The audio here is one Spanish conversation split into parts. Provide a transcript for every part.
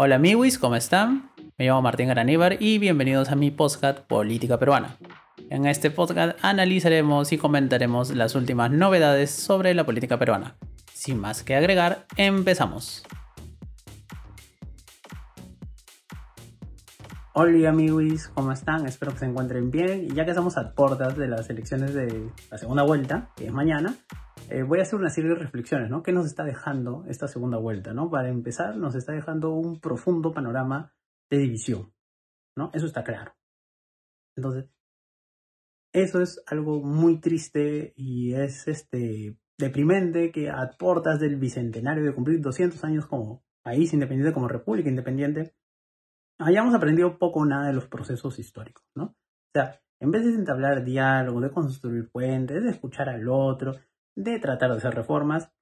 Hola amigos, ¿cómo están? Me llamo Martín Garaníbar y bienvenidos a mi podcast Política Peruana. En este podcast analizaremos y comentaremos las últimas novedades sobre la política peruana. Sin más que agregar, empezamos. Hola amigos, ¿cómo están? Espero que se encuentren bien. Y ya que estamos a puertas de las elecciones de la segunda vuelta, que es mañana, eh, voy a hacer una serie de reflexiones, ¿no? ¿Qué nos está dejando esta segunda vuelta, ¿no? Para empezar, nos está dejando un profundo panorama de división, ¿no? Eso está claro. Entonces, eso es algo muy triste y es este deprimente que a puertas del bicentenario de cumplir 200 años como país independiente, como república independiente, hayamos aprendido poco o nada de los procesos históricos, ¿no? O sea, en vez de entablar diálogo, de construir puentes, de escuchar al otro, de tratar de hacer reformas.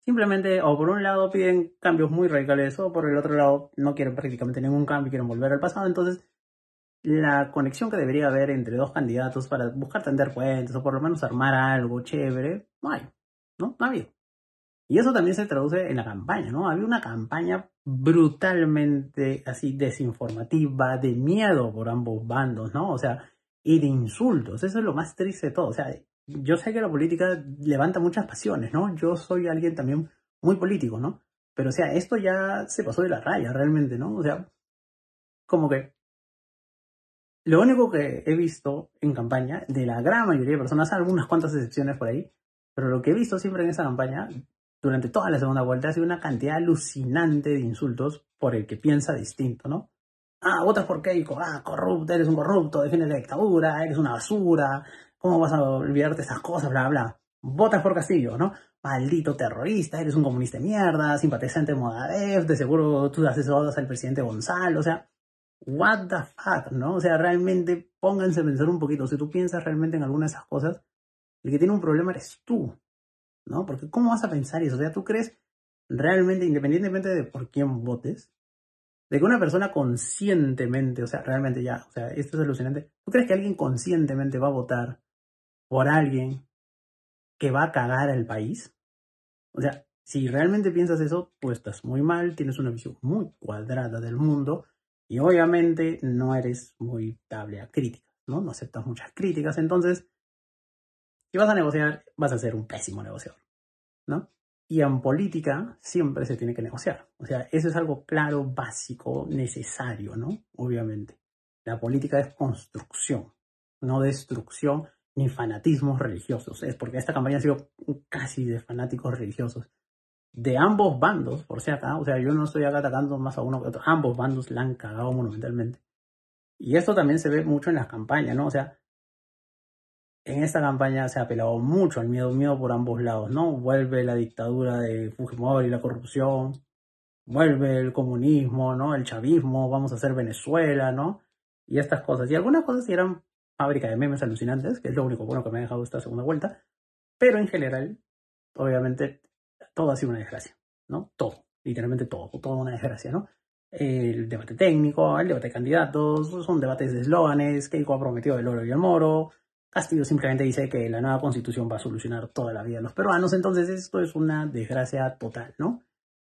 Simplemente, o por un lado piden cambios muy radicales, o por el otro lado no quieren prácticamente ningún cambio, quieren volver al pasado. Entonces, la conexión que debería haber entre dos candidatos para buscar tender puentes, o por lo menos armar algo chévere, no hay, ¿no? No ha habido. Y eso también se traduce en la campaña, ¿no? Había una campaña brutalmente así desinformativa, de miedo por ambos bandos, ¿no? O sea, y de insultos. Eso es lo más triste de todo. O sea, yo sé que la política levanta muchas pasiones, ¿no? Yo soy alguien también muy político, ¿no? Pero o sea, esto ya se pasó de la raya realmente, ¿no? O sea, como que lo único que he visto en campaña de la gran mayoría de personas, algunas cuantas excepciones por ahí, pero lo que he visto siempre en esa campaña, durante toda la segunda vuelta, ha sido una cantidad alucinante de insultos por el que piensa distinto, ¿no? Ah, votas por Keiko, ah, corrupto, eres un corrupto, defiendes la dictadura, eres una basura, ¿Cómo vas a olvidarte esas cosas? Bla, bla. Votas por Castillo, ¿no? Maldito terrorista, eres un comunista de mierda, simpatizante de Modadev, de seguro tú asesoras al presidente Gonzalo, o sea, what the fuck, ¿no? O sea, realmente pónganse a pensar un poquito. Si tú piensas realmente en alguna de esas cosas, el que tiene un problema eres tú, ¿no? Porque ¿cómo vas a pensar eso? O sea, tú crees realmente, independientemente de por quién votes, de que una persona conscientemente, o sea, realmente ya, o sea, esto es alucinante, ¿tú crees que alguien conscientemente va a votar por alguien que va a cagar al país. O sea, si realmente piensas eso, tú estás muy mal, tienes una visión muy cuadrada del mundo y obviamente no eres muy dable a críticas, ¿no? No aceptas muchas críticas, entonces, si vas a negociar, vas a ser un pésimo negociador, ¿no? Y en política siempre se tiene que negociar. O sea, eso es algo claro, básico, necesario, ¿no? Obviamente. La política es construcción, no destrucción ni fanatismos religiosos. Es porque esta campaña ha sido casi de fanáticos religiosos. De ambos bandos, por si acá, o sea, yo no estoy acá atacando más a uno que otro, ambos bandos la han cagado monumentalmente. Y esto también se ve mucho en las campañas, ¿no? O sea, en esta campaña se ha apelado mucho al miedo, miedo por ambos lados, ¿no? Vuelve la dictadura de Fujimori, la corrupción, vuelve el comunismo, ¿no? El chavismo, vamos a hacer Venezuela, ¿no? Y estas cosas. Y algunas cosas eran fábrica de memes alucinantes, que es lo único bueno que me ha dejado esta segunda vuelta. Pero en general, obviamente, todo ha sido una desgracia, ¿no? Todo, literalmente todo, todo una desgracia, ¿no? El debate técnico, el debate de candidatos, son debates de eslóganes, Keiko ha prometido el oro y el moro, Castillo simplemente dice que la nueva constitución va a solucionar toda la vida de los peruanos, entonces esto es una desgracia total, ¿no?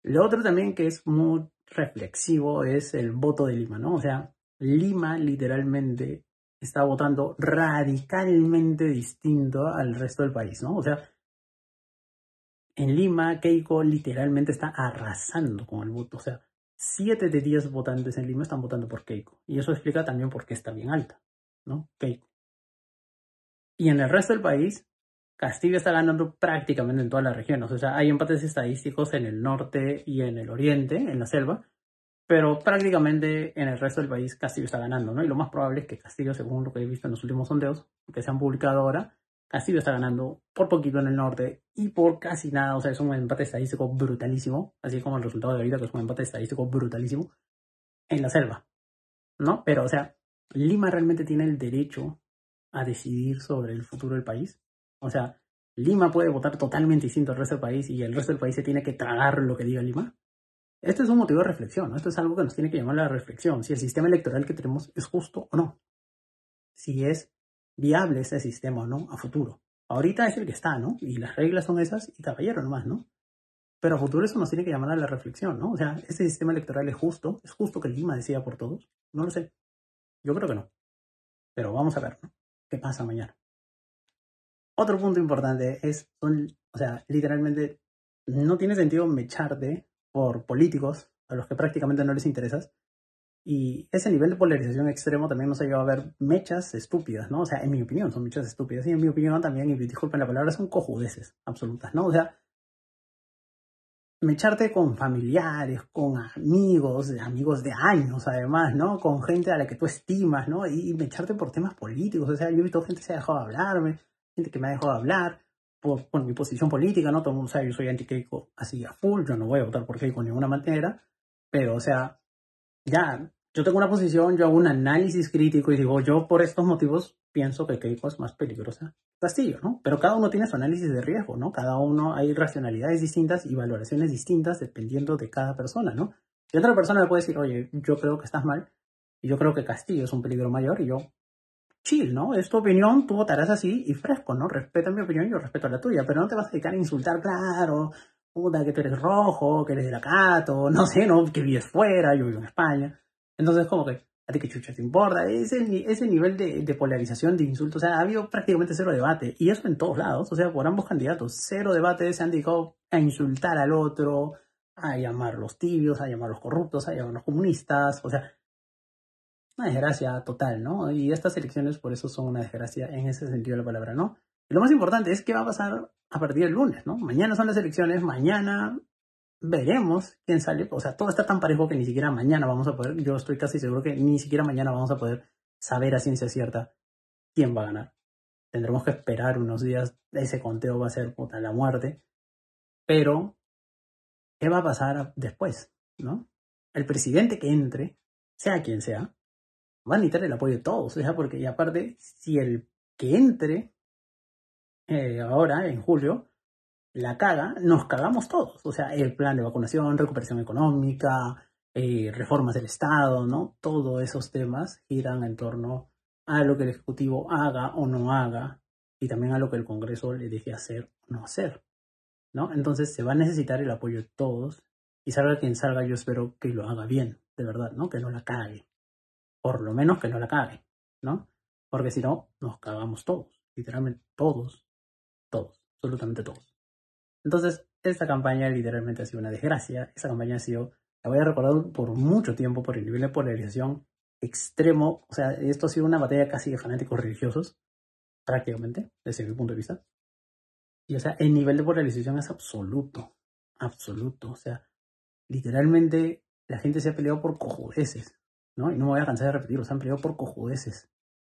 Lo otro también que es muy reflexivo es el voto de Lima, ¿no? O sea, Lima literalmente está votando radicalmente distinto al resto del país, ¿no? O sea, en Lima, Keiko literalmente está arrasando con el voto. O sea, 7 de 10 votantes en Lima están votando por Keiko. Y eso explica también por qué está bien alta, ¿no? Keiko. Y en el resto del país, Castillo está ganando prácticamente en todas las regiones. O sea, hay empates estadísticos en el norte y en el oriente, en la selva, pero prácticamente en el resto del país Castillo está ganando, ¿no? Y lo más probable es que Castillo, según lo que he visto en los últimos sondeos que se han publicado ahora, Castillo está ganando por poquito en el norte y por casi nada, o sea, es un empate estadístico brutalísimo, así como el resultado de ahorita, que es un empate estadístico brutalísimo, en la selva, ¿no? Pero, o sea, Lima realmente tiene el derecho a decidir sobre el futuro del país. O sea, Lima puede votar totalmente distinto al resto del país y el resto del país se tiene que tragar lo que diga Lima. Esto es un motivo de reflexión, esto es algo que nos tiene que llamar a la reflexión, si el sistema electoral que tenemos es justo o no, si es viable ese sistema o no a futuro. Ahorita es el que está, ¿no? Y las reglas son esas y caballero nomás, ¿no? pero a futuro eso nos tiene que llamar a la reflexión, ¿no? O sea, ¿este sistema electoral es justo? ¿Es justo que Lima decida por todos? No lo sé. Yo creo que no. Pero vamos a ver, ¿no? ¿Qué pasa mañana? Otro punto importante es, son, o sea, literalmente no tiene sentido mecharte por políticos a los que prácticamente no les interesas. Y ese nivel de polarización extremo también nos ha llevado a ver mechas estúpidas, ¿no? O sea, en mi opinión son mechas estúpidas. Y en mi opinión también, y disculpen la palabra, son cojudeces absolutas, ¿no? O sea, mecharte con familiares, con amigos, amigos de años además, ¿no? Con gente a la que tú estimas, ¿no? Y, mecharte por temas políticos. O sea, yo he visto gente que se ha dejado de hablarme, gente que me ha dejado de hablar por, por mi posición política, ¿no? Todo el mundo sabe, yo soy anti-Keiko así a full, yo no voy a votar por Keiko de ninguna manera, pero o sea, ya, yo tengo una posición, yo hago un análisis crítico y digo, yo por estos motivos pienso que Keiko es más peligrosa Castillo, ¿no? Pero cada uno tiene su análisis de riesgo, ¿no? Cada uno hay racionalidades distintas y valoraciones distintas dependiendo de cada persona, ¿no? Y otra persona le puede decir, oye, yo creo que estás mal, y yo creo que Castillo es un peligro mayor, y yo, chill, ¿no? Es tu opinión, tú votarás así y fresco, ¿no? Respeta mi opinión y yo respeto la tuya, pero no te vas a dedicar a insultar, claro, puta, que tú eres rojo, que eres de la Cato, no sé, ¿no? Que vives fuera, yo vivo en España. Entonces, como que, a ti que chucha te importa, ese, ese nivel de, polarización, de insultos, o sea, ha habido prácticamente cero debate, y eso en todos lados, o sea, por ambos candidatos, cero debate se han dedicado a insultar al otro, a llamar los tibios, a llamar los corruptos, a llamar los comunistas, o sea, una desgracia total, ¿no? Y estas elecciones por eso son una desgracia en ese sentido de la palabra, ¿no? Y lo más importante es qué va a pasar a partir del lunes, ¿no? Mañana son las elecciones, mañana veremos quién sale. O sea, todo está tan parejo que ni siquiera mañana vamos a poder, yo estoy casi seguro que ni siquiera mañana vamos a poder saber a ciencia cierta quién va a ganar. Tendremos que esperar unos días, ese conteo va a ser puta la muerte. Pero, ¿qué va a pasar después? ¿No? El presidente que entre, sea quien sea, va a necesitar el apoyo de todos. Sea, porque y aparte, si el que entre eh, ahora, en julio, la caga, nos cagamos todos. O sea, el plan de vacunación, recuperación económica, eh, reformas del Estado, ¿no? Todos esos temas giran en torno a lo que el Ejecutivo haga o no haga y también a lo que el Congreso le deje hacer o no hacer, ¿no? Entonces se va a necesitar el apoyo de todos y salga quien salga, yo espero que lo haga bien, de verdad, ¿no? Que no la cague. Por lo menos que no la cague, ¿no? Porque si no, nos cagamos todos, literalmente todos, todos, absolutamente todos. Entonces, esta campaña literalmente ha sido una desgracia. Esta campaña ha sido, la voy a recordar por mucho tiempo por el nivel de polarización extremo. O sea, esto ha sido una batalla casi de fanáticos religiosos, prácticamente, desde mi punto de vista. Y o sea, el nivel de polarización es absoluto, absoluto. O sea, literalmente la gente se ha peleado por cojudeces, ¿no? Y no me voy a cansar de repetirlo, se han peleado por cojudeces.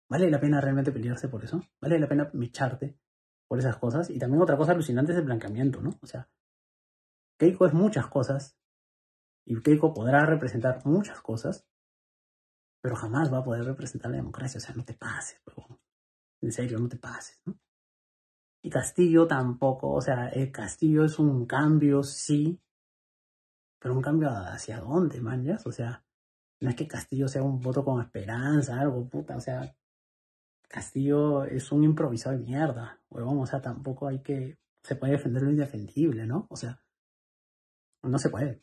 ¿Vale la pena realmente pelearse por eso? ¿Vale la pena mecharte por esas cosas. Y también otra cosa alucinante es el blanqueamiento, ¿no? O sea, Keiko es muchas cosas y Keiko podrá representar muchas cosas, pero jamás va a poder representar la democracia. O sea, no te pases, pero en serio, no te pases, ¿no? Y Castillo tampoco, o sea, el Castillo es un cambio, sí, pero un cambio hacia dónde, man, O sea, no es que Castillo sea un voto con esperanza, algo, puta, o sea, Castillo es un improvisado de mierda, huevón, o sea, tampoco hay que, se puede defender lo indefendible, ¿no? O sea, no se puede.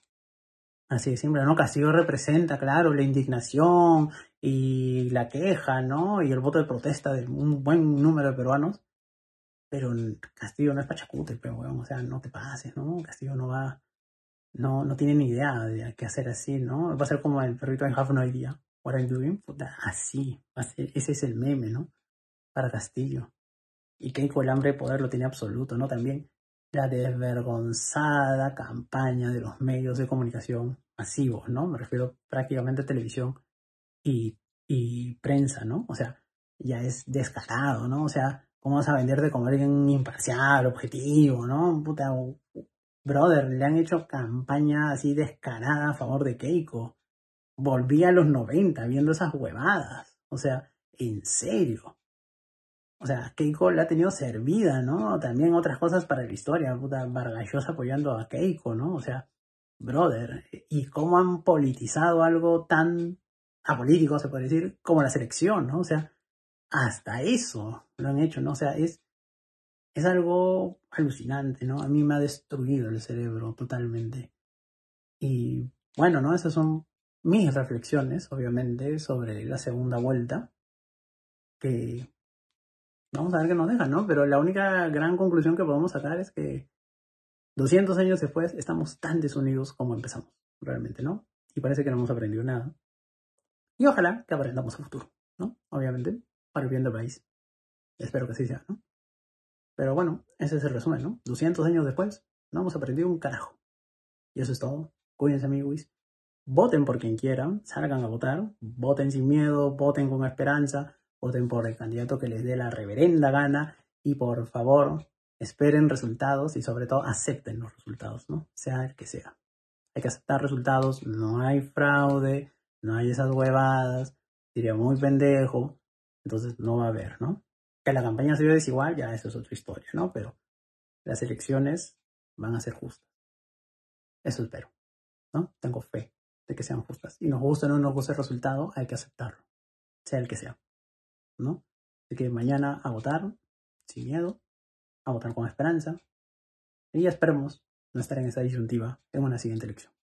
Así de simple, ¿no? Castillo representa, claro, la indignación y la queja, ¿no? Y el voto de protesta de un buen número de peruanos. Pero Castillo no es pachacute, pero, huevón, o sea, no te pases, ¿no? Castillo no va, no, no tiene ni idea de qué hacer así, ¿no? Va a ser como el perrito en Half No Idea. What I'm doing, puta, así, ese es el meme, ¿no? Para Castillo. Y Keiko el hambre de poder lo tiene absoluto, ¿no? También la desvergonzada campaña de los medios de comunicación masivos, ¿no? Me refiero prácticamente a televisión y, y prensa, ¿no? O sea, ya es descarado, ¿no? O sea, ¿cómo vas a venderte como alguien imparcial, objetivo, ¿no? Puta, brother, le han hecho campaña así descarada a favor de Keiko volví a los 90 viendo esas huevadas. O sea, en serio. O sea, Keiko la ha tenido servida, ¿no? También otras cosas para la historia, puta, Vargas apoyando a Keiko, ¿no? O sea, brother, y cómo han politizado algo tan apolítico, se puede decir, como la selección, ¿no? O sea, hasta eso lo han hecho, ¿no? O sea, es es algo alucinante, ¿no? A mí me ha destruido el cerebro totalmente. Y bueno, ¿no? Esas son mis reflexiones, obviamente, sobre la segunda vuelta. Que vamos a ver qué nos deja, ¿no? Pero la única gran conclusión que podemos sacar es que 200 años después estamos tan desunidos como empezamos, realmente, ¿no? Y parece que no hemos aprendido nada. Y ojalá que aprendamos a futuro, ¿no? Obviamente, para el bien del país. Espero que así sea, ¿no? Pero bueno, ese es el resumen, ¿no? 200 años después, no hemos aprendido un carajo. Y eso es todo. Cuídense, amigos. Voten por quien quieran, salgan a votar, voten sin miedo, voten con esperanza, voten por el candidato que les dé la reverenda gana y por favor, esperen resultados y sobre todo acepten los resultados, ¿no? Sea el que sea. Hay que aceptar resultados, no hay fraude, no hay esas huevadas, diría muy pendejo, entonces no va a haber, ¿no? Que la campaña sea desigual, ya eso es otra historia, ¿no? Pero las elecciones van a ser justas. Eso espero, ¿no? Tengo fe de que sean justas. Y nos gusta o no nos gusta el resultado, hay que aceptarlo, sea el que sea, ¿no? Así que mañana a votar, sin miedo, a votar con esperanza, y esperemos no estar en esa disyuntiva en una siguiente elección.